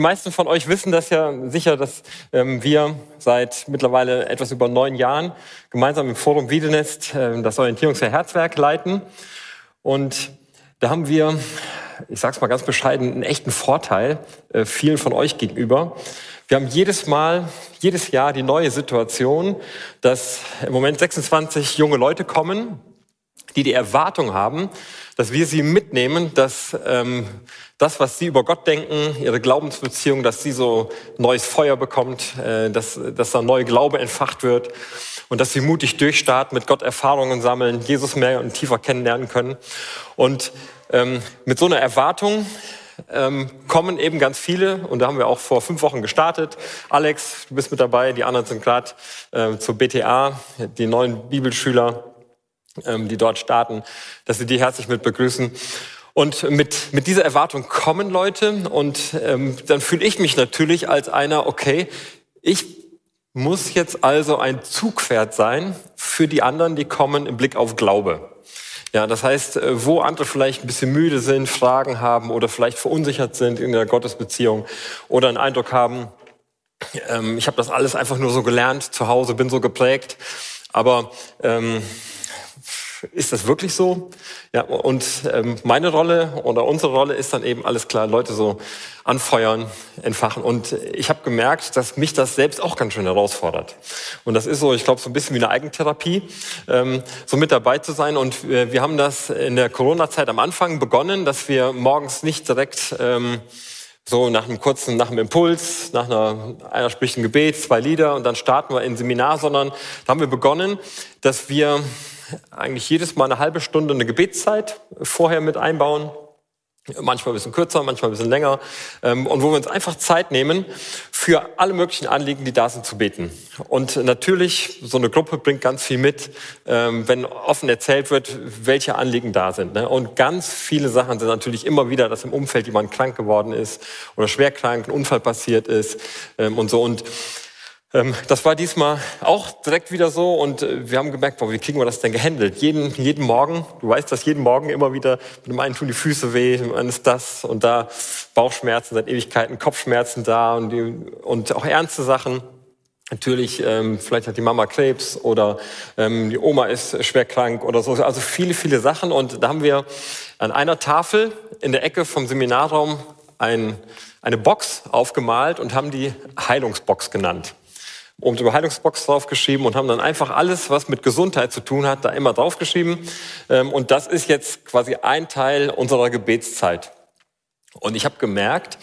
Meisten von euch wissen das ja sicher, dass ähm, wir seit mittlerweile etwas über neun Jahren gemeinsam im Forum Wiedenest äh, das Orientierungsjahr Herzwerk leiten. Und da haben wir, ich sage es mal ganz bescheiden, einen echten Vorteil äh, vielen von euch gegenüber. Wir haben jedes Mal, jedes Jahr die neue Situation, dass im Moment 26 junge Leute kommen, die die Erwartung haben, dass wir sie mitnehmen, dass ähm, das, was sie über Gott denken, ihre Glaubensbeziehung, dass sie so neues Feuer bekommt, äh, dass, dass da neue Glaube entfacht wird und dass sie mutig durchstarten, mit Gott Erfahrungen sammeln, Jesus mehr und tiefer kennenlernen können. Und ähm, mit so einer Erwartung ähm, kommen eben ganz viele, und da haben wir auch vor fünf Wochen gestartet. Alex, du bist mit dabei, die anderen sind gerade äh, zur BTA, die neuen Bibelschüler, die dort starten, dass sie die herzlich mit begrüßen. Und mit, mit dieser Erwartung kommen Leute und ähm, dann fühle ich mich natürlich als einer, okay, ich muss jetzt also ein Zugpferd sein für die anderen, die kommen im Blick auf Glaube. Ja, das heißt, äh, wo andere vielleicht ein bisschen müde sind, Fragen haben oder vielleicht verunsichert sind in der Gottesbeziehung oder einen Eindruck haben, ähm, ich habe das alles einfach nur so gelernt zu Hause, bin so geprägt, aber ähm, ist das wirklich so? Ja, und ähm, meine Rolle oder unsere Rolle ist dann eben alles klar, Leute so anfeuern, entfachen. Und ich habe gemerkt, dass mich das selbst auch ganz schön herausfordert. Und das ist so, ich glaube, so ein bisschen wie eine Eigentherapie, ähm, so mit dabei zu sein. Und wir, wir haben das in der Corona-Zeit am Anfang begonnen, dass wir morgens nicht direkt ähm, so nach einem kurzen, nach einem Impuls, nach einer, einer spricht ein Gebet, zwei Lieder und dann starten wir in Seminar, sondern da haben wir begonnen, dass wir eigentlich jedes Mal eine halbe Stunde eine Gebetszeit vorher mit einbauen. Manchmal ein bisschen kürzer, manchmal ein bisschen länger. Ähm, und wo wir uns einfach Zeit nehmen, für alle möglichen Anliegen, die da sind, zu beten. Und natürlich, so eine Gruppe bringt ganz viel mit, ähm, wenn offen erzählt wird, welche Anliegen da sind. Ne? Und ganz viele Sachen sind natürlich immer wieder, dass im Umfeld jemand krank geworden ist oder schwer krank, ein Unfall passiert ist ähm, und so. Und das war diesmal auch direkt wieder so und äh, wir haben gemerkt, boah, wie kriegen wir das denn gehandelt? Jeden, jeden Morgen, du weißt das, jeden Morgen immer wieder, mit dem einen tun die Füße weh, mit einem ist das und da Bauchschmerzen seit Ewigkeiten, Kopfschmerzen da und, die, und auch ernste Sachen. Natürlich, ähm, vielleicht hat die Mama Krebs oder ähm, die Oma ist schwer krank oder so. Also viele, viele Sachen. Und da haben wir an einer Tafel in der Ecke vom Seminarraum ein, eine Box aufgemalt und haben die Heilungsbox genannt oben drüber Heilungsbox draufgeschrieben und haben dann einfach alles, was mit Gesundheit zu tun hat, da immer draufgeschrieben. Ähm, und das ist jetzt quasi ein Teil unserer Gebetszeit. Und ich habe gemerkt,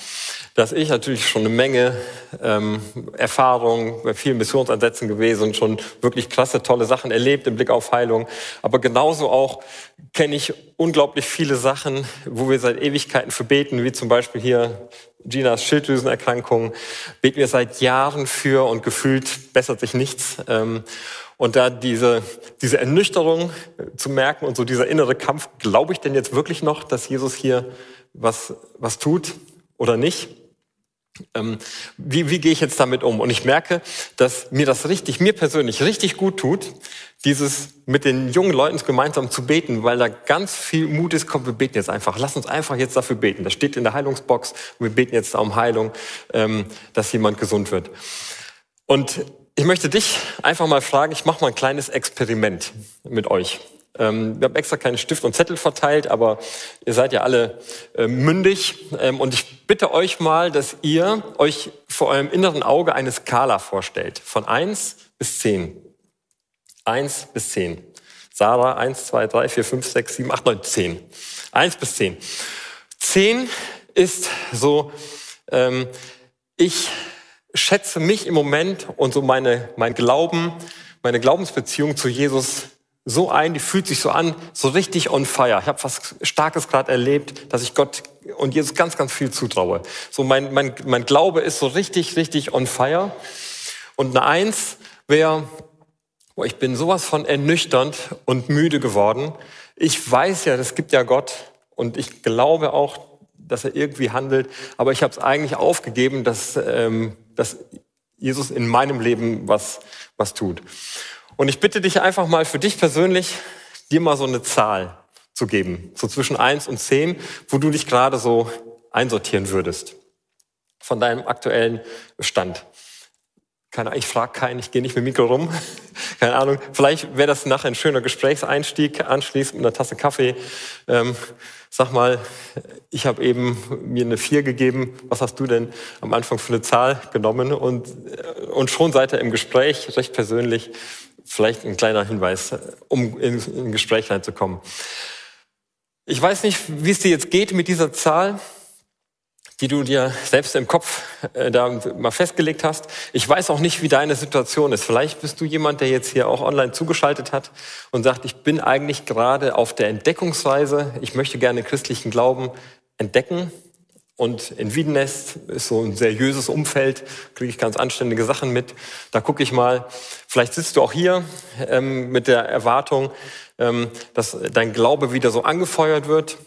dass ich natürlich schon eine Menge ähm, Erfahrung bei vielen Missionsansätzen gewesen und schon wirklich klasse, tolle Sachen erlebt im Blick auf Heilung. Aber genauso auch kenne ich unglaublich viele Sachen, wo wir seit Ewigkeiten für beten, wie zum Beispiel hier Ginas Schilddrüsenerkrankung. Beten wir seit Jahren für und gefühlt bessert sich nichts. Ähm, und da diese, diese Ernüchterung zu merken und so dieser innere Kampf, glaube ich denn jetzt wirklich noch, dass Jesus hier was, was tut oder nicht? Ähm, wie, wie gehe ich jetzt damit um? Und ich merke, dass mir das richtig, mir persönlich richtig gut tut, dieses mit den jungen Leuten gemeinsam zu beten, weil da ganz viel Mut ist, kommt, wir beten jetzt einfach. Lass uns einfach jetzt dafür beten. Das steht in der Heilungsbox wir beten jetzt um Heilung, ähm, dass jemand gesund wird. Und ich möchte dich einfach mal fragen, ich mache mal ein kleines Experiment mit euch. Ähm, wir haben extra keinen Stift und Zettel verteilt, aber ihr seid ja alle äh, mündig. Ähm, und ich bitte euch mal, dass ihr euch vor eurem inneren Auge eine Skala vorstellt. Von eins bis zehn. Eins bis zehn. Sarah, eins, zwei, drei, vier, fünf, sechs, sieben, acht, neun, zehn. Eins bis zehn. Zehn ist so, ähm, ich schätze mich im Moment und so meine, mein Glauben, meine Glaubensbeziehung zu Jesus so ein, die fühlt sich so an, so richtig on fire. Ich habe was Starkes gerade erlebt, dass ich Gott und Jesus ganz, ganz viel zutraue. So mein, mein, mein Glaube ist so richtig, richtig on fire. Und eine Eins wäre, oh, ich bin sowas von ernüchternd und müde geworden. Ich weiß ja, es gibt ja Gott und ich glaube auch, dass er irgendwie handelt, aber ich habe es eigentlich aufgegeben, dass, ähm, dass Jesus in meinem Leben was, was tut. Und ich bitte dich einfach mal für dich persönlich, dir mal so eine Zahl zu geben, so zwischen eins und zehn, wo du dich gerade so einsortieren würdest von deinem aktuellen Stand. Keine, ich frage keinen, ich gehe nicht mit dem Mikro rum. Keine Ahnung. Vielleicht wäre das nachher ein schöner Gesprächseinstieg, anschließend mit einer Tasse Kaffee. Ähm, sag mal, ich habe eben mir eine vier gegeben. Was hast du denn am Anfang für eine Zahl genommen? Und, äh, und schon seid ihr im Gespräch, recht persönlich vielleicht ein kleiner Hinweis, um in, in Gespräch reinzukommen. Ich weiß nicht, wie es dir jetzt geht mit dieser Zahl, die du dir selbst im Kopf äh, da mal festgelegt hast. Ich weiß auch nicht, wie deine Situation ist. Vielleicht bist du jemand, der jetzt hier auch online zugeschaltet hat und sagt, ich bin eigentlich gerade auf der Entdeckungsreise. Ich möchte gerne christlichen Glauben entdecken. Und in Wiedenest ist so ein seriöses Umfeld, kriege ich ganz anständige Sachen mit. Da gucke ich mal. Vielleicht sitzt du auch hier ähm, mit der Erwartung, ähm, dass dein Glaube wieder so angefeuert wird.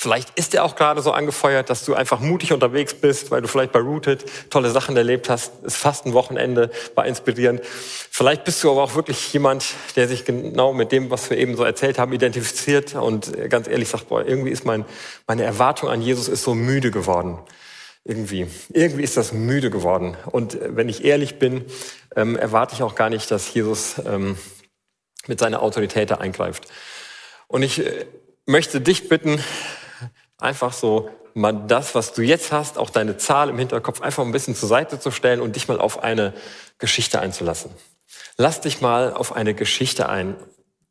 Vielleicht ist er auch gerade so angefeuert, dass du einfach mutig unterwegs bist, weil du vielleicht bei Rooted tolle Sachen erlebt hast. Es fast ein Wochenende, war inspirierend. Vielleicht bist du aber auch wirklich jemand, der sich genau mit dem, was wir eben so erzählt haben, identifiziert und ganz ehrlich sagt, boah, irgendwie ist mein, meine Erwartung an Jesus ist so müde geworden. Irgendwie. Irgendwie ist das müde geworden. Und wenn ich ehrlich bin, ähm, erwarte ich auch gar nicht, dass Jesus ähm, mit seiner Autorität da eingreift. Und ich äh, möchte dich bitten, einfach so mal das, was du jetzt hast, auch deine Zahl im Hinterkopf, einfach ein bisschen zur Seite zu stellen und dich mal auf eine Geschichte einzulassen. Lass dich mal auf eine Geschichte ein.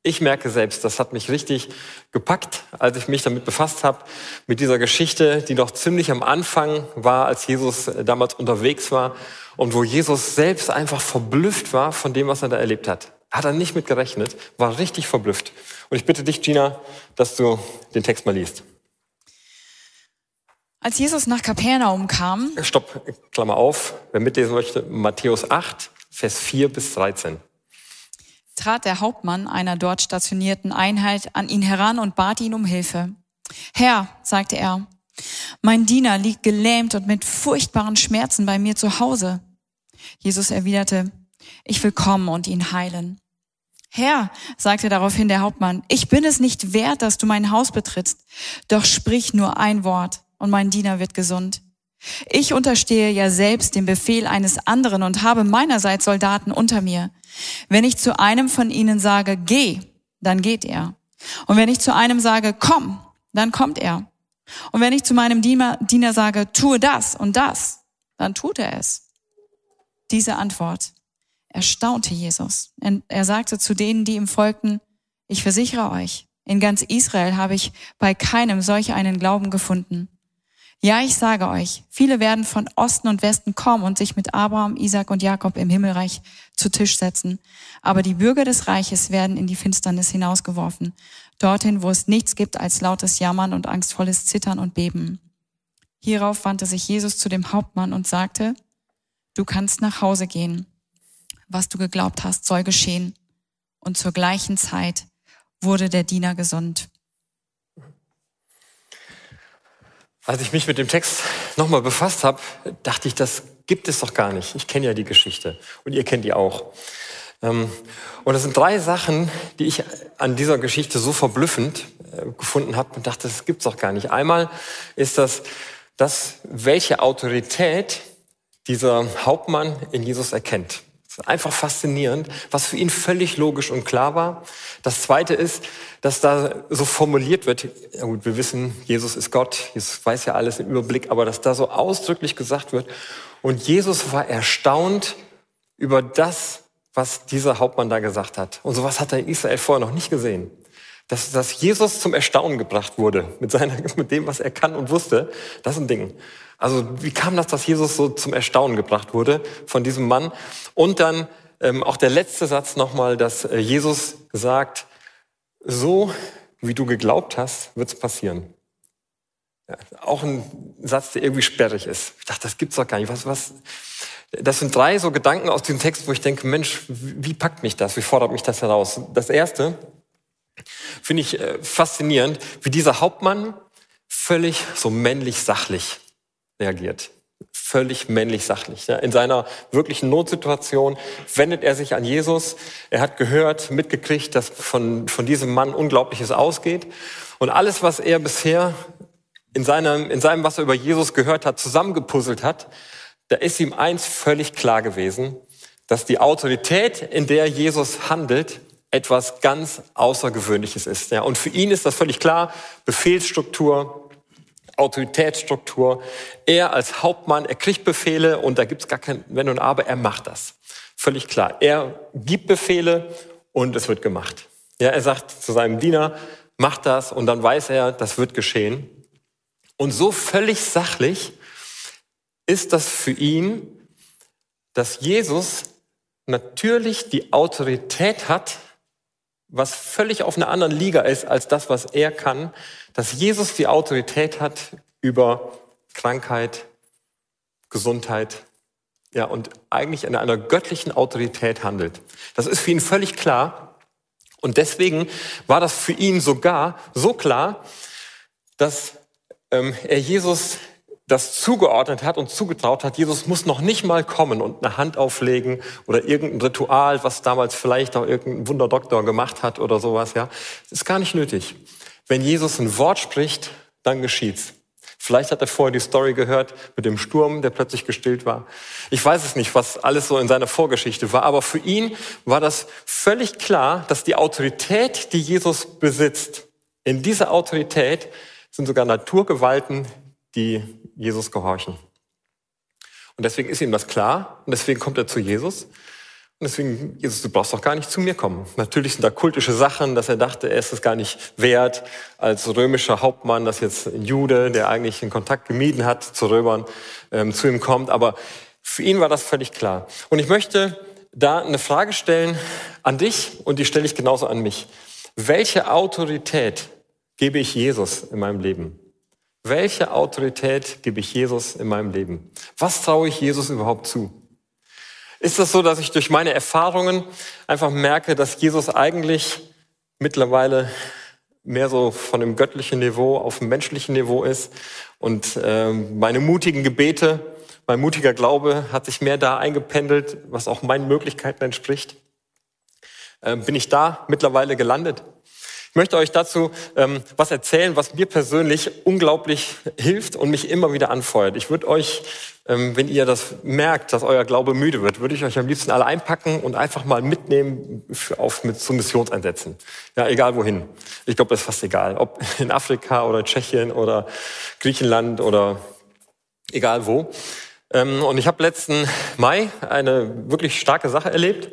Ich merke selbst, das hat mich richtig gepackt, als ich mich damit befasst habe, mit dieser Geschichte, die noch ziemlich am Anfang war, als Jesus damals unterwegs war und wo Jesus selbst einfach verblüfft war von dem, was er da erlebt hat. Hat er nicht mit gerechnet, war richtig verblüfft. Und ich bitte dich, Gina, dass du den Text mal liest. Als Jesus nach Kapernaum kam. Stopp, Klammer auf. Wer mitlesen möchte, Matthäus 8, Vers 4 bis 13. Trat der Hauptmann einer dort stationierten Einheit an ihn heran und bat ihn um Hilfe. Herr, sagte er, mein Diener liegt gelähmt und mit furchtbaren Schmerzen bei mir zu Hause. Jesus erwiderte, ich will kommen und ihn heilen. Herr, sagte daraufhin der Hauptmann, ich bin es nicht wert, dass du mein Haus betrittst, doch sprich nur ein Wort und mein Diener wird gesund. Ich unterstehe ja selbst dem Befehl eines anderen und habe meinerseits Soldaten unter mir. Wenn ich zu einem von ihnen sage, geh, dann geht er. Und wenn ich zu einem sage, komm, dann kommt er. Und wenn ich zu meinem Diener, sage, tue das und das, dann tut er es. Diese Antwort erstaunte Jesus. Er sagte zu denen, die ihm folgten, ich versichere euch, in ganz Israel habe ich bei keinem solch einen Glauben gefunden. Ja, ich sage euch, viele werden von Osten und Westen kommen und sich mit Abraham, Isaac und Jakob im Himmelreich zu Tisch setzen. Aber die Bürger des Reiches werden in die Finsternis hinausgeworfen, dorthin, wo es nichts gibt als lautes Jammern und angstvolles Zittern und Beben. Hierauf wandte sich Jesus zu dem Hauptmann und sagte, du kannst nach Hause gehen. Was du geglaubt hast, soll geschehen. Und zur gleichen Zeit wurde der Diener gesund. Als ich mich mit dem Text nochmal befasst habe, dachte ich, das gibt es doch gar nicht. Ich kenne ja die Geschichte und ihr kennt die auch. Ähm, und es sind drei Sachen, die ich an dieser Geschichte so verblüffend äh, gefunden habe und dachte, das gibt's doch gar nicht. Einmal ist das, dass welche Autorität dieser Hauptmann in Jesus erkennt. Einfach faszinierend, was für ihn völlig logisch und klar war. Das zweite ist, dass da so formuliert wird, ja gut, wir wissen, Jesus ist Gott, Jesus weiß ja alles im Überblick, aber dass da so ausdrücklich gesagt wird. Und Jesus war erstaunt über das, was dieser Hauptmann da gesagt hat. Und sowas hat er in Israel vorher noch nicht gesehen. Dass, dass Jesus zum Erstaunen gebracht wurde mit, seiner, mit dem, was er kann und wusste, das ist ein Ding. Also wie kam das, dass Jesus so zum Erstaunen gebracht wurde von diesem Mann? Und dann, ähm, auch der letzte Satz nochmal, dass äh, Jesus sagt, so wie du geglaubt hast, wird es passieren. Ja, auch ein Satz, der irgendwie sperrig ist. Ich dachte, das gibt's doch gar nicht. Was, was? Das sind drei so Gedanken aus diesem Text, wo ich denke, Mensch, wie packt mich das? Wie fordert mich das heraus? Das erste finde ich äh, faszinierend, wie dieser Hauptmann völlig so männlich sachlich reagiert völlig männlich sachlich. In seiner wirklichen Notsituation wendet er sich an Jesus. Er hat gehört, mitgekriegt, dass von, von diesem Mann Unglaubliches ausgeht. Und alles, was er bisher in seinem, in seinem, was er über Jesus gehört hat, zusammengepuzzelt hat, da ist ihm eins völlig klar gewesen, dass die Autorität, in der Jesus handelt, etwas ganz Außergewöhnliches ist. Und für ihn ist das völlig klar. Befehlsstruktur, Autoritätsstruktur. Er als Hauptmann, er kriegt Befehle und da gibt es gar kein Wenn und Aber, er macht das. Völlig klar. Er gibt Befehle und es wird gemacht. Ja, er sagt zu seinem Diener, mach das und dann weiß er, das wird geschehen. Und so völlig sachlich ist das für ihn, dass Jesus natürlich die Autorität hat, was völlig auf einer anderen Liga ist als das, was er kann, dass Jesus die Autorität hat über Krankheit, Gesundheit, ja, und eigentlich in einer göttlichen Autorität handelt. Das ist für ihn völlig klar. Und deswegen war das für ihn sogar so klar, dass ähm, er Jesus das zugeordnet hat und zugetraut hat, Jesus muss noch nicht mal kommen und eine Hand auflegen oder irgendein Ritual, was damals vielleicht auch irgendein Wunderdoktor gemacht hat oder sowas, ja. Das ist gar nicht nötig. Wenn Jesus ein Wort spricht, dann geschieht's. Vielleicht hat er vorher die Story gehört mit dem Sturm, der plötzlich gestillt war. Ich weiß es nicht, was alles so in seiner Vorgeschichte war, aber für ihn war das völlig klar, dass die Autorität, die Jesus besitzt, in dieser Autorität sind sogar Naturgewalten, die Jesus gehorchen. Und deswegen ist ihm das klar und deswegen kommt er zu Jesus. Und deswegen, Jesus, du brauchst doch gar nicht zu mir kommen. Natürlich sind da kultische Sachen, dass er dachte, er ist es gar nicht wert, als römischer Hauptmann, dass jetzt ein Jude, der eigentlich den Kontakt gemieden hat zu Römern, ähm, zu ihm kommt. Aber für ihn war das völlig klar. Und ich möchte da eine Frage stellen an dich und die stelle ich genauso an mich. Welche Autorität gebe ich Jesus in meinem Leben? Welche Autorität gebe ich Jesus in meinem Leben? Was traue ich Jesus überhaupt zu? Ist das so, dass ich durch meine Erfahrungen einfach merke, dass Jesus eigentlich mittlerweile mehr so von dem göttlichen Niveau auf dem menschlichen Niveau ist und äh, meine mutigen Gebete, mein mutiger Glaube hat sich mehr da eingependelt, was auch meinen Möglichkeiten entspricht? Äh, bin ich da mittlerweile gelandet? Möchte euch dazu ähm, was erzählen, was mir persönlich unglaublich hilft und mich immer wieder anfeuert. Ich würde euch, ähm, wenn ihr das merkt, dass euer Glaube müde wird, würde ich euch am liebsten alle einpacken und einfach mal mitnehmen für, auf mit zu Missionseinsätzen. Ja, egal wohin. Ich glaube, das ist fast egal, ob in Afrika oder Tschechien oder Griechenland oder egal wo. Ähm, und ich habe letzten Mai eine wirklich starke Sache erlebt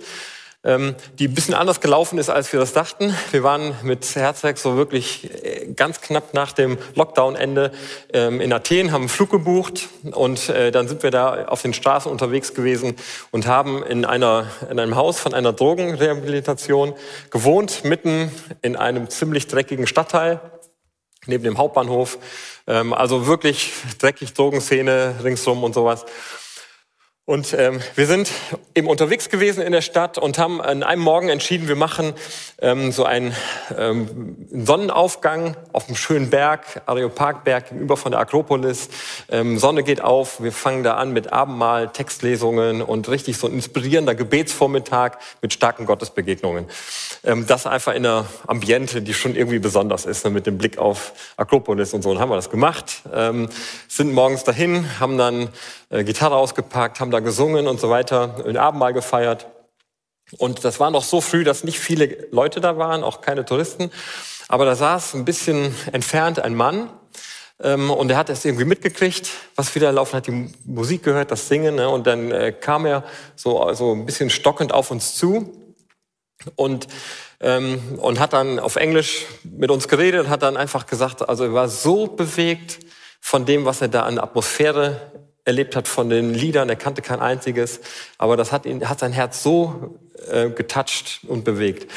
die ein bisschen anders gelaufen ist, als wir das dachten. Wir waren mit Herzwerk so wirklich äh, ganz knapp nach dem Lockdown-Ende ähm, in Athen, haben einen Flug gebucht und äh, dann sind wir da auf den Straßen unterwegs gewesen und haben in, einer, in einem Haus von einer Drogenrehabilitation gewohnt, mitten in einem ziemlich dreckigen Stadtteil neben dem Hauptbahnhof. Ähm, also wirklich dreckig Drogenszene ringsrum und sowas. Und ähm, wir sind eben unterwegs gewesen in der Stadt und haben an einem Morgen entschieden, wir machen ähm, so einen ähm, Sonnenaufgang auf einem schönen Berg, Areopagberg gegenüber von der Akropolis. Ähm, Sonne geht auf, wir fangen da an mit Abendmahl, Textlesungen und richtig so ein inspirierender Gebetsvormittag mit starken Gottesbegegnungen. Ähm, das einfach in einer Ambiente, die schon irgendwie besonders ist, ne, mit dem Blick auf Akropolis und so. Und haben wir das gemacht, ähm, sind morgens dahin, haben dann Gitarre ausgepackt, haben da gesungen und so weiter, ein Abendmahl gefeiert. Und das war noch so früh, dass nicht viele Leute da waren, auch keine Touristen. Aber da saß ein bisschen entfernt ein Mann ähm, und er hat es irgendwie mitgekriegt, was wieder laufen hat, die Musik gehört, das Singen. Ne? Und dann äh, kam er so, so ein bisschen stockend auf uns zu und, ähm, und hat dann auf Englisch mit uns geredet, hat dann einfach gesagt, also er war so bewegt von dem, was er da an Atmosphäre erlebt hat von den Liedern, er kannte kein einziges, aber das hat, ihn, hat sein Herz so äh, getoucht und bewegt.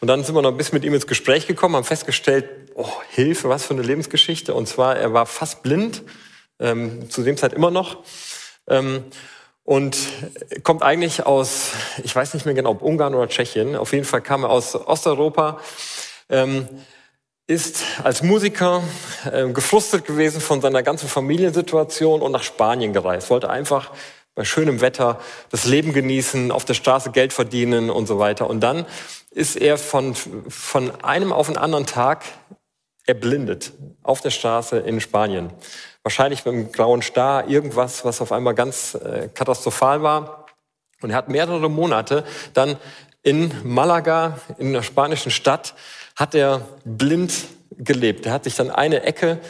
Und dann sind wir noch ein bisschen mit ihm ins Gespräch gekommen, haben festgestellt, oh, Hilfe, was für eine Lebensgeschichte. Und zwar, er war fast blind, ähm, zu dem Zeit immer noch. Ähm, und kommt eigentlich aus, ich weiß nicht mehr genau, ob Ungarn oder Tschechien. Auf jeden Fall kam er aus Osteuropa. Ähm, ist als Musiker äh, gefrustet gewesen von seiner ganzen Familiensituation und nach Spanien gereist. Wollte einfach bei schönem Wetter das Leben genießen, auf der Straße Geld verdienen und so weiter. Und dann ist er von, von einem auf den anderen Tag erblindet auf der Straße in Spanien. Wahrscheinlich mit einem grauen Star, irgendwas, was auf einmal ganz äh, katastrophal war. Und er hat mehrere Monate dann in Malaga, in einer spanischen Stadt, hat er blind gelebt. Er hat sich dann eine Ecke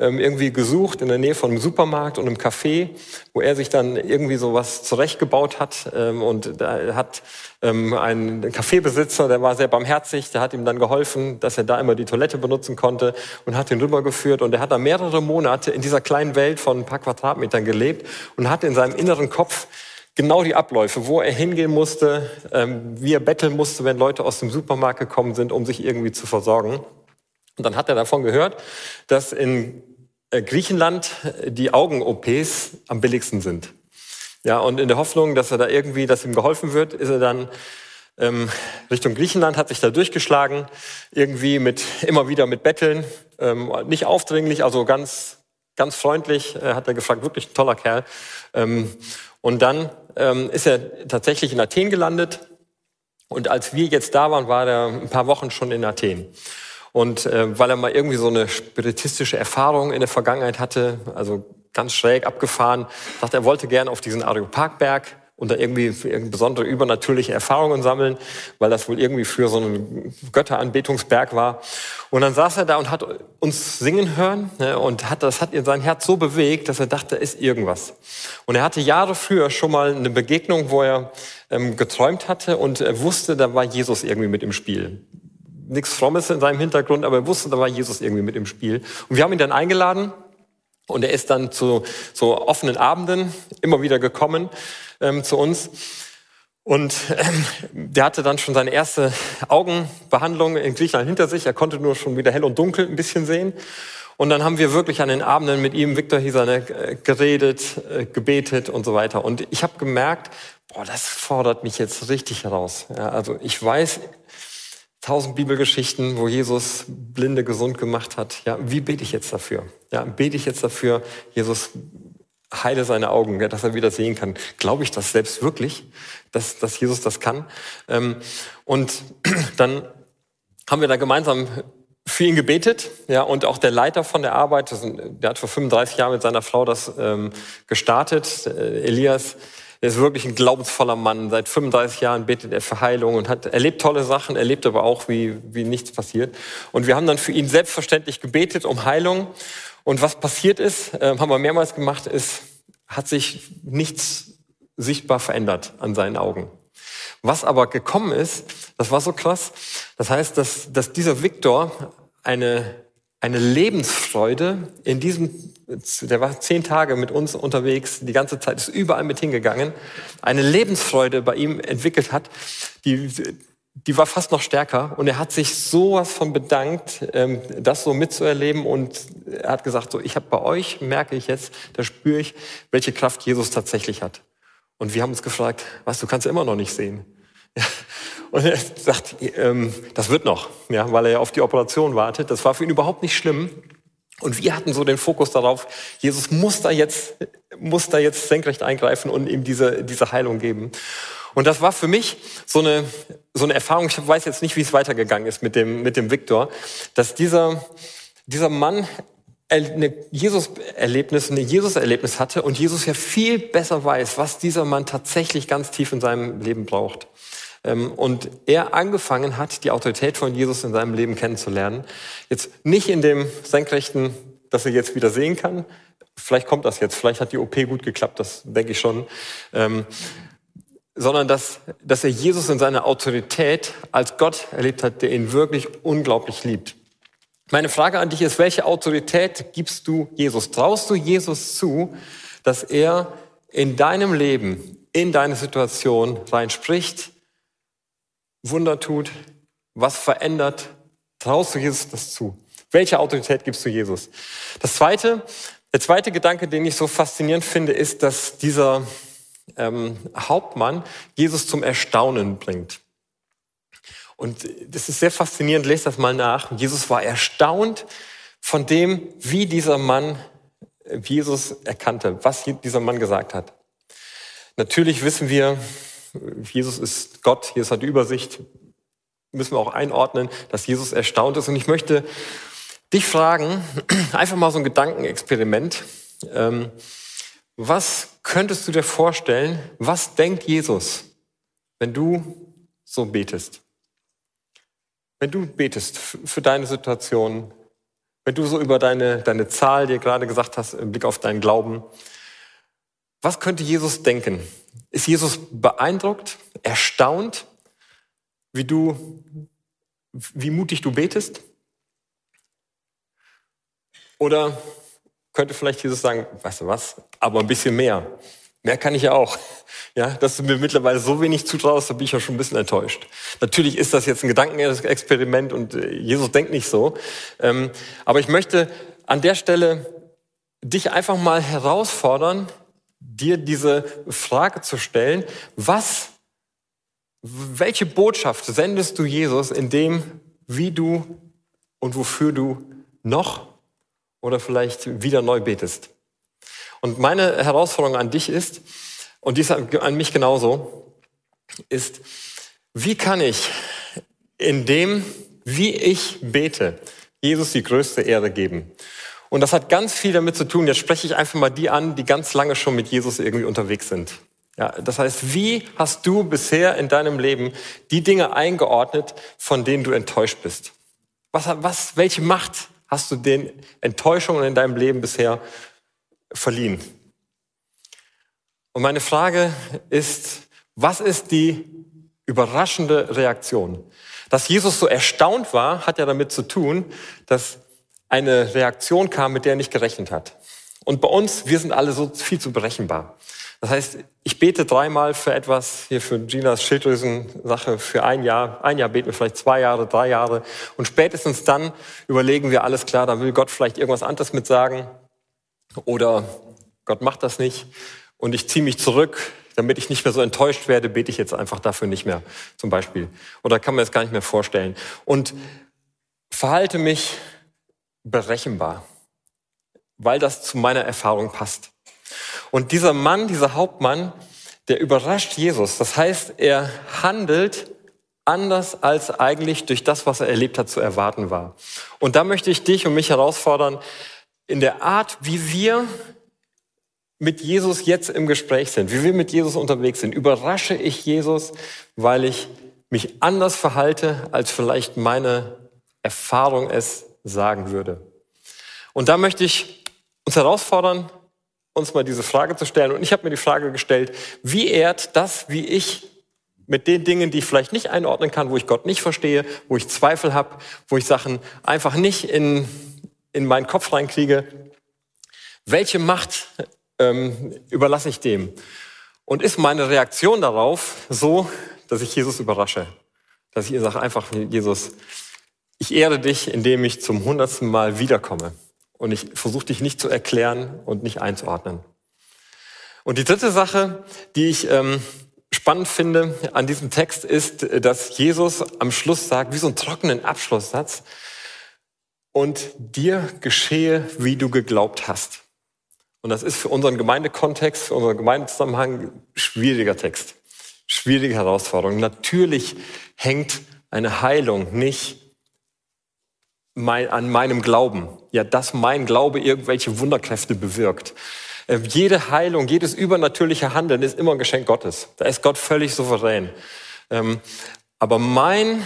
ähm, irgendwie gesucht in der Nähe von einem Supermarkt und einem Café, wo er sich dann irgendwie so was zurechtgebaut hat. Ähm, und da hat ähm, ein Kaffeebesitzer, der war sehr barmherzig, der hat ihm dann geholfen, dass er da immer die Toilette benutzen konnte und hat ihn rübergeführt. Und er hat da mehrere Monate in dieser kleinen Welt von ein paar Quadratmetern gelebt und hat in seinem inneren Kopf genau die Abläufe, wo er hingehen musste, ähm, wie er betteln musste, wenn Leute aus dem Supermarkt gekommen sind, um sich irgendwie zu versorgen. Und dann hat er davon gehört, dass in äh, Griechenland die Augen-OPs am billigsten sind. Ja, und in der Hoffnung, dass er da irgendwie, dass ihm geholfen wird, ist er dann ähm, Richtung Griechenland, hat sich da durchgeschlagen, irgendwie mit immer wieder mit Betteln, ähm, nicht aufdringlich, also ganz ganz freundlich, äh, hat er gefragt, wirklich ein toller Kerl. Ähm, und dann ähm, ist er tatsächlich in Athen gelandet. Und als wir jetzt da waren, war er ein paar Wochen schon in Athen. Und äh, weil er mal irgendwie so eine spiritistische Erfahrung in der Vergangenheit hatte, also ganz schräg abgefahren, sagt er, wollte gerne auf diesen Areopagberg und da irgendwie besondere übernatürliche Erfahrungen sammeln, weil das wohl irgendwie für so einen Götteranbetungsberg war. Und dann saß er da und hat uns singen hören ne, und hat, das hat ihr sein Herz so bewegt, dass er dachte, da ist irgendwas. Und er hatte Jahre früher schon mal eine Begegnung, wo er ähm, geträumt hatte und er wusste, da war Jesus irgendwie mit im Spiel. Nichts Frommes in seinem Hintergrund, aber er wusste, da war Jesus irgendwie mit im Spiel. Und wir haben ihn dann eingeladen und er ist dann zu so offenen Abenden immer wieder gekommen ähm, zu uns. Und ähm, der hatte dann schon seine erste Augenbehandlung in Griechenland hinter sich. Er konnte nur schon wieder hell und dunkel ein bisschen sehen. Und dann haben wir wirklich an den Abenden mit ihm, Viktor Hiesane, äh, geredet, äh, gebetet und so weiter. Und ich habe gemerkt, boah, das fordert mich jetzt richtig heraus. Ja, also ich weiß, tausend Bibelgeschichten, wo Jesus Blinde gesund gemacht hat. Ja, wie bete ich jetzt dafür? Ja, bete ich jetzt dafür, Jesus heile seine Augen, dass er wieder sehen kann. Glaube ich das selbst wirklich, dass, dass Jesus das kann? Ähm, und dann haben wir da gemeinsam für ihn gebetet, ja, und auch der Leiter von der Arbeit, der hat vor 35 Jahren mit seiner Frau das ähm, gestartet, äh, Elias, er ist wirklich ein glaubensvoller Mann. Seit 35 Jahren betet er für Heilung und hat erlebt tolle Sachen, erlebt aber auch, wie, wie nichts passiert. Und wir haben dann für ihn selbstverständlich gebetet um Heilung. Und was passiert ist, äh, haben wir mehrmals gemacht, ist, hat sich nichts sichtbar verändert an seinen Augen. Was aber gekommen ist, das war so krass. Das heißt, dass, dass dieser Viktor eine eine Lebensfreude in diesem, der war zehn Tage mit uns unterwegs, die ganze Zeit ist überall mit hingegangen, eine Lebensfreude bei ihm entwickelt hat, die, die war fast noch stärker und er hat sich sowas von bedankt, ähm, das so mitzuerleben und er hat gesagt, so, ich habe bei euch, merke ich jetzt, da spüre ich, welche Kraft Jesus tatsächlich hat. Und wir haben uns gefragt, was, du kannst immer noch nicht sehen. Und er sagt, ähm, das wird noch, ja, weil er ja auf die Operation wartet. Das war für ihn überhaupt nicht schlimm. Und wir hatten so den Fokus darauf, Jesus muss da jetzt, muss da jetzt senkrecht eingreifen und ihm diese, diese Heilung geben. Und das war für mich so eine, so eine Erfahrung. Ich weiß jetzt nicht, wie es weitergegangen ist mit dem, mit dem Viktor, dass dieser, dieser Mann eine Jesus-Erlebnis, eine Jesus-Erlebnis hatte und Jesus ja viel besser weiß, was dieser Mann tatsächlich ganz tief in seinem Leben braucht. Ähm, und er angefangen hat, die Autorität von Jesus in seinem Leben kennenzulernen. Jetzt nicht in dem Senkrechten, dass er jetzt wieder sehen kann. Vielleicht kommt das jetzt, vielleicht hat die OP gut geklappt, das denke ich schon. Sondern dass, dass er Jesus in seiner Autorität als Gott erlebt hat, der ihn wirklich unglaublich liebt. Meine Frage an dich ist, welche Autorität gibst du Jesus? Traust du Jesus zu, dass er in deinem Leben, in deine Situation reinspricht, Wunder tut, was verändert. Traust du Jesus das zu? Welche Autorität gibst du Jesus? Das zweite, der zweite Gedanke, den ich so faszinierend finde, ist, dass dieser ähm, Hauptmann Jesus zum Erstaunen bringt. Und das ist sehr faszinierend, lest das mal nach. Jesus war erstaunt von dem, wie dieser Mann Jesus erkannte, was dieser Mann gesagt hat. Natürlich wissen wir, Jesus ist Gott, Jesus hat Übersicht, müssen wir auch einordnen, dass Jesus erstaunt ist. Und ich möchte dich fragen, einfach mal so ein Gedankenexperiment. Ähm, was könntest du dir vorstellen, was denkt Jesus, wenn du so betest? Wenn du betest für deine Situation, wenn du so über deine, deine Zahl dir gerade gesagt hast, im Blick auf deinen Glauben, was könnte Jesus denken? Ist Jesus beeindruckt, erstaunt, wie du, wie mutig du betest? Oder könnte vielleicht Jesus sagen, weißt du was, aber ein bisschen mehr. Mehr kann ich ja auch. Ja, dass du mir mittlerweile so wenig zutraust, da bin ich ja schon ein bisschen enttäuscht. Natürlich ist das jetzt ein Gedankenexperiment und äh, Jesus denkt nicht so. Ähm, aber ich möchte an der Stelle dich einfach mal herausfordern, dir diese Frage zu stellen, was, welche Botschaft sendest du Jesus in dem, wie du und wofür du noch oder vielleicht wieder neu betest? Und meine Herausforderung an dich ist, und dies an mich genauso, ist, wie kann ich in dem, wie ich bete, Jesus die größte Ehre geben? Und das hat ganz viel damit zu tun, jetzt spreche ich einfach mal die an, die ganz lange schon mit Jesus irgendwie unterwegs sind. Ja, das heißt, wie hast du bisher in deinem Leben die Dinge eingeordnet, von denen du enttäuscht bist? Was, was, welche Macht hast du den Enttäuschungen in deinem Leben bisher verliehen. Und meine Frage ist, was ist die überraschende Reaktion? Dass Jesus so erstaunt war, hat ja damit zu tun, dass eine Reaktion kam, mit der er nicht gerechnet hat. Und bei uns, wir sind alle so viel zu berechenbar. Das heißt, ich bete dreimal für etwas, hier für Ginas Schilddrüsen-Sache für ein Jahr. Ein Jahr beten wir vielleicht zwei Jahre, drei Jahre. Und spätestens dann überlegen wir, alles klar, da will Gott vielleicht irgendwas anderes mit sagen. Oder Gott macht das nicht und ich ziehe mich zurück, damit ich nicht mehr so enttäuscht werde, bete ich jetzt einfach dafür nicht mehr, zum Beispiel. Oder kann man das gar nicht mehr vorstellen. Und verhalte mich berechenbar, weil das zu meiner Erfahrung passt. Und dieser Mann, dieser Hauptmann, der überrascht Jesus. Das heißt, er handelt anders als eigentlich durch das, was er erlebt hat, zu erwarten war. Und da möchte ich dich und mich herausfordern, in der Art, wie wir mit Jesus jetzt im Gespräch sind, wie wir mit Jesus unterwegs sind, überrasche ich Jesus, weil ich mich anders verhalte, als vielleicht meine Erfahrung es sagen würde. Und da möchte ich uns herausfordern, uns mal diese Frage zu stellen. Und ich habe mir die Frage gestellt, wie ehrt das, wie ich mit den Dingen, die ich vielleicht nicht einordnen kann, wo ich Gott nicht verstehe, wo ich Zweifel habe, wo ich Sachen einfach nicht in in meinen Kopf reinkriege, welche Macht ähm, überlasse ich dem? Und ist meine Reaktion darauf so, dass ich Jesus überrasche? Dass ich ihr sage einfach, Jesus, ich ehre dich, indem ich zum hundertsten Mal wiederkomme. Und ich versuche dich nicht zu erklären und nicht einzuordnen. Und die dritte Sache, die ich ähm, spannend finde an diesem Text, ist, dass Jesus am Schluss sagt, wie so einen trockenen Abschlusssatz, und dir geschehe, wie du geglaubt hast. Und das ist für unseren Gemeindekontext, für unseren Gemeindezusammenhang schwieriger Text, schwierige Herausforderung. Natürlich hängt eine Heilung nicht an meinem Glauben, ja, dass mein Glaube irgendwelche Wunderkräfte bewirkt. Äh, jede Heilung, jedes übernatürliche Handeln ist immer ein Geschenk Gottes. Da ist Gott völlig souverän. Ähm, aber mein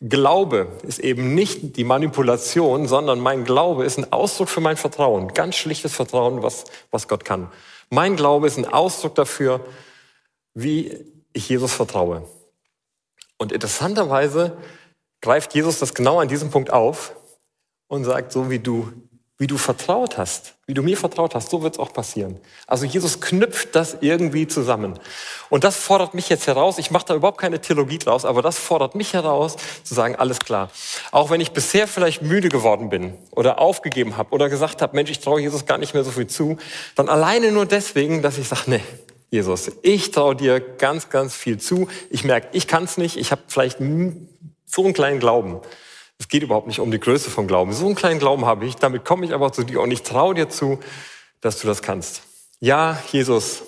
Glaube ist eben nicht die Manipulation, sondern mein Glaube ist ein Ausdruck für mein Vertrauen. Ganz schlichtes Vertrauen, was, was Gott kann. Mein Glaube ist ein Ausdruck dafür, wie ich Jesus vertraue. Und interessanterweise greift Jesus das genau an diesem Punkt auf und sagt, so wie du wie du vertraut hast, wie du mir vertraut hast, so wird es auch passieren. Also Jesus knüpft das irgendwie zusammen. Und das fordert mich jetzt heraus. Ich mache da überhaupt keine Theologie draus, aber das fordert mich heraus, zu sagen, alles klar. Auch wenn ich bisher vielleicht müde geworden bin oder aufgegeben habe oder gesagt habe, Mensch, ich traue Jesus gar nicht mehr so viel zu, dann alleine nur deswegen, dass ich sage, nee, Jesus, ich traue dir ganz, ganz viel zu. Ich merke, ich kann es nicht. Ich habe vielleicht so einen kleinen Glauben. Es geht überhaupt nicht um die Größe vom Glauben. So einen kleinen Glauben habe ich, damit komme ich aber zu dir und ich traue dir zu, dass du das kannst. Ja, Jesus,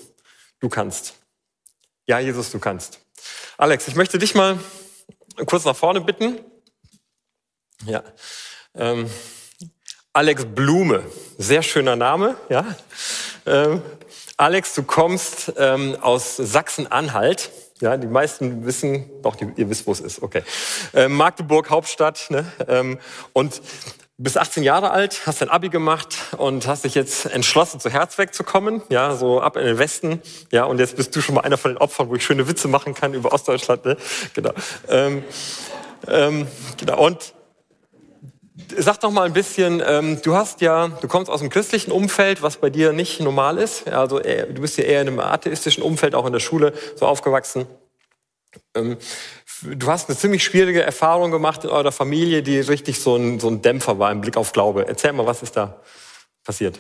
du kannst. Ja, Jesus, du kannst. Alex, ich möchte dich mal kurz nach vorne bitten. Ja. Ähm, Alex Blume, sehr schöner Name, ja. Ähm, Alex, du kommst ähm, aus Sachsen-Anhalt. Ja, die meisten wissen, doch, die, ihr wisst, wo es ist. Okay. Äh, Magdeburg, Hauptstadt. Ne? Ähm, und bist 18 Jahre alt, hast dein Abi gemacht und hast dich jetzt entschlossen, zu Herzweg zu kommen, ja, so ab in den Westen, ja, und jetzt bist du schon mal einer von den Opfern, wo ich schöne Witze machen kann über Ostdeutschland, ne? genau. Ähm, ähm, genau. Und Sag doch mal ein bisschen, ähm, du hast ja, du kommst aus einem christlichen Umfeld, was bei dir nicht normal ist. Also eher, du bist ja eher in einem atheistischen Umfeld, auch in der Schule so aufgewachsen. Ähm, du hast eine ziemlich schwierige Erfahrung gemacht in eurer Familie, die richtig so ein, so ein Dämpfer war im Blick auf Glaube. Erzähl mal, was ist da passiert?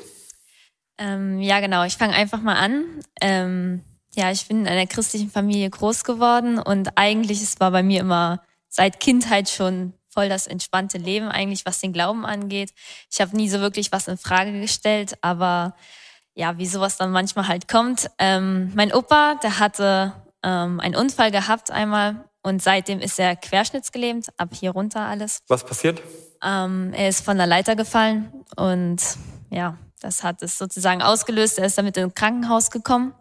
Ähm, ja, genau. Ich fange einfach mal an. Ähm, ja, ich bin in einer christlichen Familie groß geworden und eigentlich es war bei mir immer seit Kindheit schon voll das entspannte Leben eigentlich, was den Glauben angeht. Ich habe nie so wirklich was in Frage gestellt, aber ja, wie sowas dann manchmal halt kommt. Ähm, mein Opa, der hatte ähm, einen Unfall gehabt einmal und seitdem ist er querschnittsgelähmt, ab hier runter alles. Was passiert? Ähm, er ist von der Leiter gefallen und ja, das hat es sozusagen ausgelöst. Er ist damit ins Krankenhaus gekommen.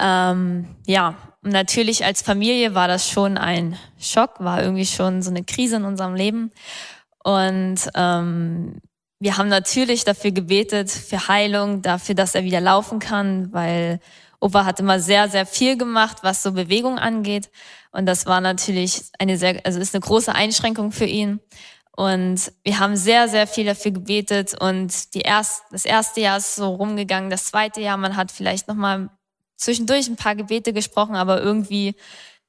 Ähm, ja, natürlich als Familie war das schon ein Schock, war irgendwie schon so eine Krise in unserem Leben. Und ähm, wir haben natürlich dafür gebetet, für Heilung, dafür, dass er wieder laufen kann, weil Opa hat immer sehr, sehr viel gemacht, was so Bewegung angeht. Und das war natürlich eine sehr, also ist eine große Einschränkung für ihn. Und wir haben sehr, sehr viel dafür gebetet. Und die erst, das erste Jahr ist so rumgegangen. Das zweite Jahr, man hat vielleicht nochmal zwischendurch ein paar Gebete gesprochen, aber irgendwie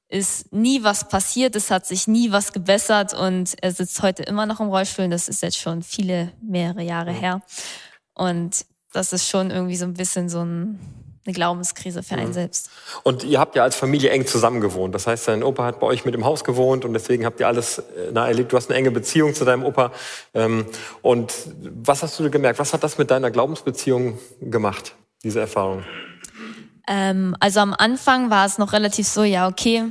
ist nie was passiert, es hat sich nie was gebessert und er sitzt heute immer noch im Rollstuhl. Das ist jetzt schon viele, mehrere Jahre her. Und das ist schon irgendwie so ein bisschen so ein, eine Glaubenskrise für einen mhm. selbst. Und ihr habt ja als Familie eng zusammen gewohnt. Das heißt, dein Opa hat bei euch mit im Haus gewohnt und deswegen habt ihr alles äh, nah erlebt. Du hast eine enge Beziehung zu deinem Opa. Ähm, und was hast du gemerkt? Was hat das mit deiner Glaubensbeziehung gemacht, diese Erfahrung? Ähm, also am Anfang war es noch relativ so, ja, okay,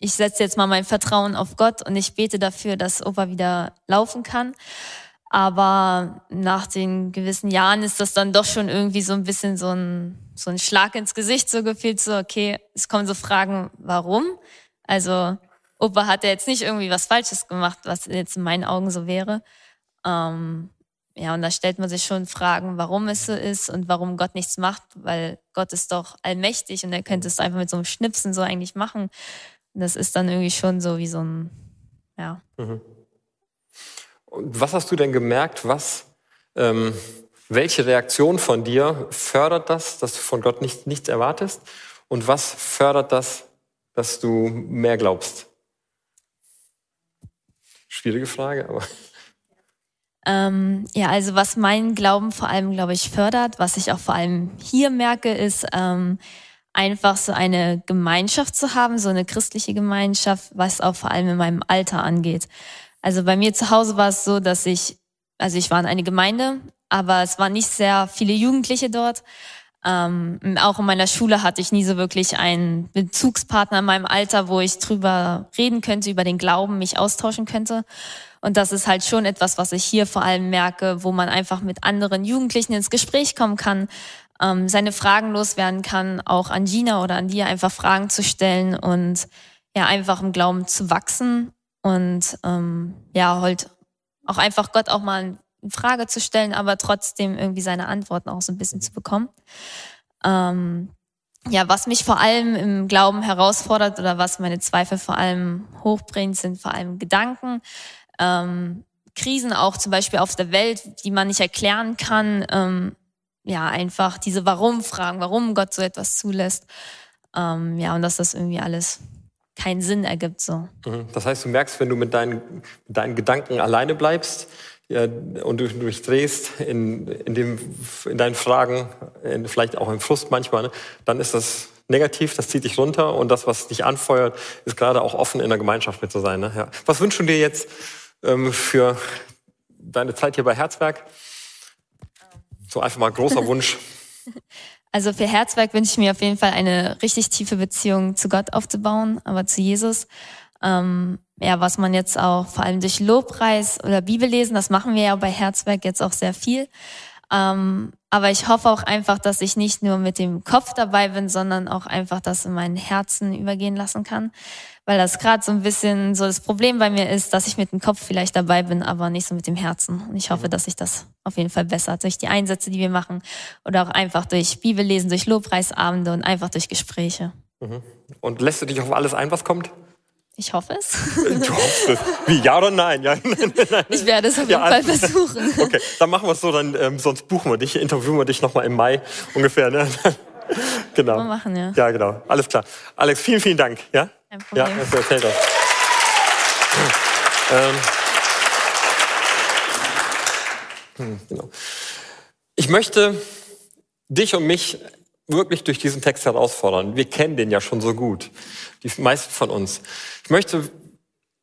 ich setze jetzt mal mein Vertrauen auf Gott und ich bete dafür, dass Opa wieder laufen kann. Aber nach den gewissen Jahren ist das dann doch schon irgendwie so ein bisschen so ein, so ein Schlag ins Gesicht so gefühlt, so, okay, es kommen so Fragen, warum? Also, Opa hat ja jetzt nicht irgendwie was Falsches gemacht, was jetzt in meinen Augen so wäre. Ähm, ja, und da stellt man sich schon Fragen, warum es so ist und warum Gott nichts macht, weil Gott ist doch allmächtig und er könnte es einfach mit so einem Schnipsen so eigentlich machen. Und das ist dann irgendwie schon so wie so ein, ja. Mhm. Und was hast du denn gemerkt, was, ähm, welche Reaktion von dir fördert das, dass du von Gott nicht, nichts erwartest? Und was fördert das, dass du mehr glaubst? Schwierige Frage, aber. Ähm, ja, also was mein Glauben vor allem, glaube ich, fördert, was ich auch vor allem hier merke, ist ähm, einfach so eine Gemeinschaft zu haben, so eine christliche Gemeinschaft, was auch vor allem in meinem Alter angeht. Also bei mir zu Hause war es so, dass ich, also ich war in eine Gemeinde, aber es waren nicht sehr viele Jugendliche dort. Ähm, auch in meiner Schule hatte ich nie so wirklich einen Bezugspartner in meinem Alter, wo ich drüber reden könnte, über den Glauben, mich austauschen könnte. Und das ist halt schon etwas, was ich hier vor allem merke, wo man einfach mit anderen Jugendlichen ins Gespräch kommen kann, ähm, seine Fragen loswerden kann, auch an Gina oder an dir einfach Fragen zu stellen und ja, einfach im Glauben zu wachsen und ähm, ja, halt auch einfach Gott auch mal in Frage zu stellen, aber trotzdem irgendwie seine Antworten auch so ein bisschen zu bekommen. Ähm, ja, was mich vor allem im Glauben herausfordert oder was meine Zweifel vor allem hochbringt, sind vor allem Gedanken, ähm, Krisen auch zum Beispiel auf der Welt, die man nicht erklären kann. Ähm, ja, einfach diese Warum-Fragen, warum Gott so etwas zulässt. Ähm, ja, und dass das irgendwie alles keinen Sinn ergibt. So. Mhm. Das heißt, du merkst, wenn du mit deinen, mit deinen Gedanken alleine bleibst ja, und du durchdrehst in, in, dem, in deinen Fragen, in, vielleicht auch im Frust manchmal, ne, dann ist das negativ, das zieht dich runter und das, was dich anfeuert, ist gerade auch offen in der Gemeinschaft mit zu sein. Ne? Ja. Was wünschst du dir jetzt ähm, für deine Zeit hier bei Herzberg? So einfach mal großer Wunsch. Also für Herzwerk wünsche ich mir auf jeden Fall eine richtig tiefe Beziehung zu Gott aufzubauen, aber zu Jesus. Ähm, ja, was man jetzt auch vor allem durch Lobpreis oder Bibellesen, das machen wir ja bei Herzwerk jetzt auch sehr viel. Ähm, aber ich hoffe auch einfach, dass ich nicht nur mit dem Kopf dabei bin, sondern auch einfach das in meinen Herzen übergehen lassen kann. Weil das gerade so ein bisschen so das Problem bei mir ist, dass ich mit dem Kopf vielleicht dabei bin, aber nicht so mit dem Herzen. Und ich hoffe, dass sich das auf jeden Fall bessert durch die Einsätze, die wir machen oder auch einfach durch Bibellesen, durch Lobpreisabende und einfach durch Gespräche. Mhm. Und lässt du dich auf alles ein, was kommt? Ich hoffe es. Du hoffst es. Wie, ja oder nein? Ja, nein, nein. Ich werde es auf jeden ja, Fall versuchen. Okay, dann machen wir es so, dann ähm, sonst buchen wir dich, interviewen wir dich nochmal im Mai ungefähr. Ne? genau. Wir machen, ja. Ja, genau. Alles klar. Alex, vielen, vielen Dank. Ja, Kein Problem. ja das erzählt das. ähm. hm, genau. Ich möchte dich und mich wirklich durch diesen Text herausfordern. Wir kennen den ja schon so gut, die meisten von uns. Ich möchte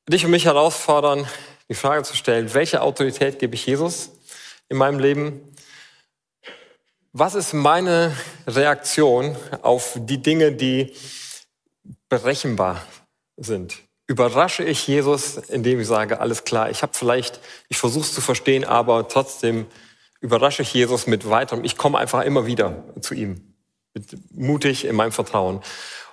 dich und mich herausfordern, die Frage zu stellen, welche Autorität gebe ich Jesus in meinem Leben? Was ist meine Reaktion auf die Dinge, die berechenbar sind? Überrasche ich Jesus, indem ich sage, alles klar, ich habe vielleicht, ich versuche es zu verstehen, aber trotzdem überrasche ich Jesus mit weiterem. Ich komme einfach immer wieder zu ihm mutig in meinem Vertrauen.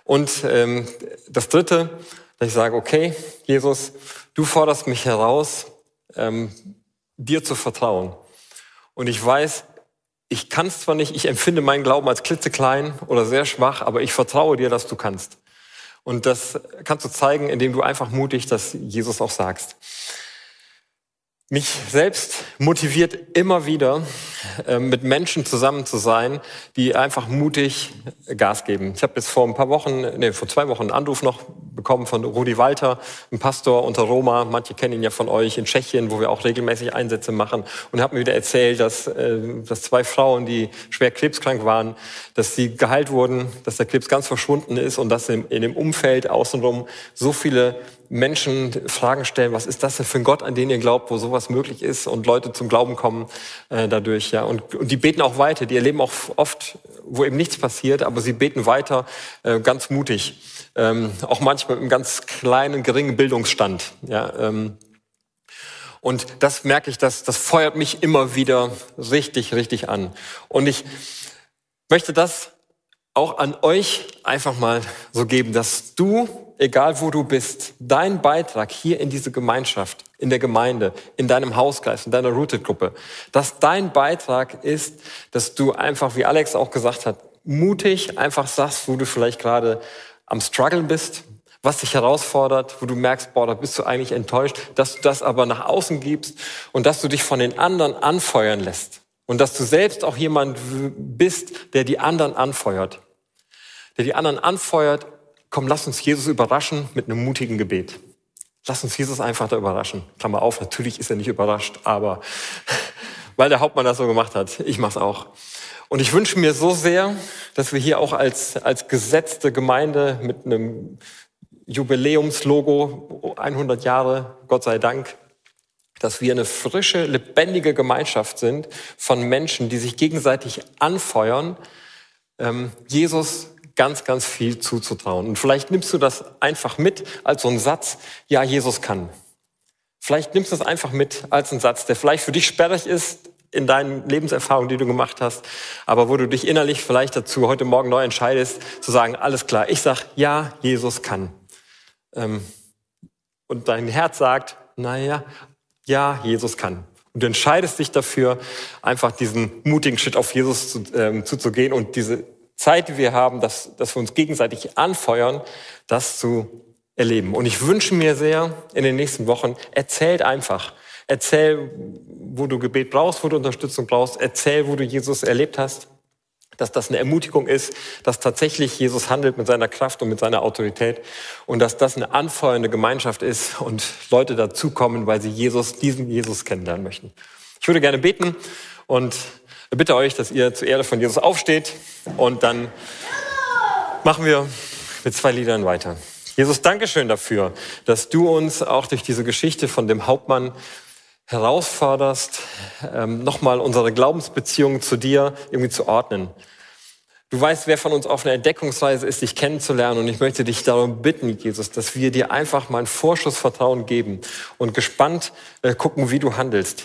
Und ähm, das Dritte, dass ich sage, okay, Jesus, du forderst mich heraus, ähm, dir zu vertrauen. Und ich weiß, ich kann es zwar nicht, ich empfinde meinen Glauben als klitzeklein oder sehr schwach, aber ich vertraue dir, dass du kannst. Und das kannst du zeigen, indem du einfach mutig das Jesus auch sagst. Mich selbst motiviert immer wieder, äh, mit Menschen zusammen zu sein, die einfach mutig Gas geben. Ich habe jetzt vor ein paar Wochen, nee, vor zwei Wochen einen Anruf noch bekommen von Rudi Walter, ein Pastor unter Roma. Manche kennen ihn ja von euch in Tschechien, wo wir auch regelmäßig Einsätze machen. Und er hat mir wieder erzählt, dass, äh, dass zwei Frauen, die schwer krebskrank waren, dass sie geheilt wurden, dass der Krebs ganz verschwunden ist und dass in dem Umfeld außenrum so viele Menschen Fragen stellen, was ist das denn für ein Gott, an den ihr glaubt, wo sowas möglich ist und Leute zum Glauben kommen äh, dadurch. Ja. Und, und die beten auch weiter, die erleben auch oft, wo eben nichts passiert, aber sie beten weiter äh, ganz mutig. Ähm, auch manchmal mit einem ganz kleinen, geringen Bildungsstand. Ja, ähm, und das merke ich, das, das feuert mich immer wieder richtig, richtig an. Und ich möchte das auch an euch einfach mal so geben, dass du, egal wo du bist, dein Beitrag hier in diese Gemeinschaft, in der Gemeinde, in deinem Hauskreis, in deiner Rooted-Gruppe, dass dein Beitrag ist, dass du einfach, wie Alex auch gesagt hat, mutig einfach sagst, wo du vielleicht gerade am Struggeln bist, was dich herausfordert, wo du merkst, boah, da bist du eigentlich enttäuscht, dass du das aber nach außen gibst und dass du dich von den anderen anfeuern lässt. Und dass du selbst auch jemand bist, der die anderen anfeuert. Der die anderen anfeuert, komm, lass uns Jesus überraschen mit einem mutigen Gebet. Lass uns Jesus einfach da überraschen. Klammer auf, natürlich ist er nicht überrascht, aber weil der Hauptmann das so gemacht hat, ich mach's auch. Und ich wünsche mir so sehr, dass wir hier auch als, als gesetzte Gemeinde mit einem Jubiläumslogo, 100 Jahre, Gott sei Dank, dass wir eine frische, lebendige Gemeinschaft sind von Menschen, die sich gegenseitig anfeuern, ähm, Jesus ganz, ganz viel zuzutrauen. Und vielleicht nimmst du das einfach mit als so einen Satz, ja, Jesus kann. Vielleicht nimmst du es einfach mit als einen Satz, der vielleicht für dich sperrig ist in deinen Lebenserfahrungen, die du gemacht hast, aber wo du dich innerlich vielleicht dazu heute Morgen neu entscheidest, zu sagen, alles klar, ich sag, ja, Jesus kann. Ähm, und dein Herz sagt, naja, ja, Jesus kann. Und du entscheidest dich dafür, einfach diesen mutigen Schritt auf Jesus zu, ähm, zuzugehen und diese Zeit, die wir haben, dass, dass wir uns gegenseitig anfeuern, das zu erleben. Und ich wünsche mir sehr in den nächsten Wochen, erzählt einfach, Erzähl, wo du Gebet brauchst, wo du Unterstützung brauchst. Erzähl, wo du Jesus erlebt hast. Dass das eine Ermutigung ist, dass tatsächlich Jesus handelt mit seiner Kraft und mit seiner Autorität und dass das eine anfeuernde Gemeinschaft ist und Leute dazukommen, weil sie Jesus, diesen Jesus kennenlernen möchten. Ich würde gerne beten und bitte euch, dass ihr zur Ehre von Jesus aufsteht und dann machen wir mit zwei Liedern weiter. Jesus, danke schön dafür, dass du uns auch durch diese Geschichte von dem Hauptmann herausforderst, ähm, nochmal unsere Glaubensbeziehung zu dir irgendwie zu ordnen. Du weißt, wer von uns auf einer Entdeckungsreise ist, dich kennenzulernen. Und ich möchte dich darum bitten, Jesus, dass wir dir einfach mal ein Vorschussvertrauen geben und gespannt äh, gucken, wie du handelst.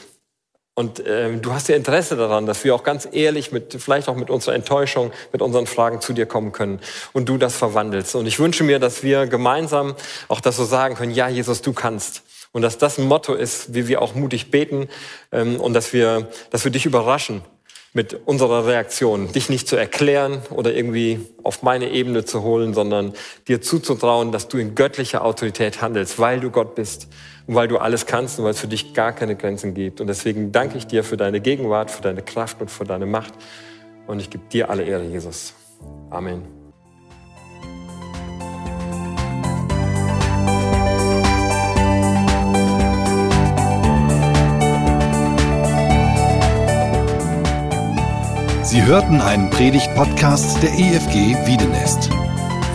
Und äh, du hast ja Interesse daran, dass wir auch ganz ehrlich mit, vielleicht auch mit unserer Enttäuschung, mit unseren Fragen zu dir kommen können und du das verwandelst. Und ich wünsche mir, dass wir gemeinsam auch das so sagen können, ja, Jesus, du kannst. Und dass das ein Motto ist, wie wir auch mutig beten ähm, und dass wir, dass wir dich überraschen mit unserer Reaktion, dich nicht zu erklären oder irgendwie auf meine Ebene zu holen, sondern dir zuzutrauen, dass du in göttlicher Autorität handelst, weil du Gott bist und weil du alles kannst und weil es für dich gar keine Grenzen gibt. Und deswegen danke ich dir für deine Gegenwart, für deine Kraft und für deine Macht. Und ich gebe dir alle Ehre, Jesus. Amen. Sie hörten einen Predigt-Podcast der EFG Wiedenest.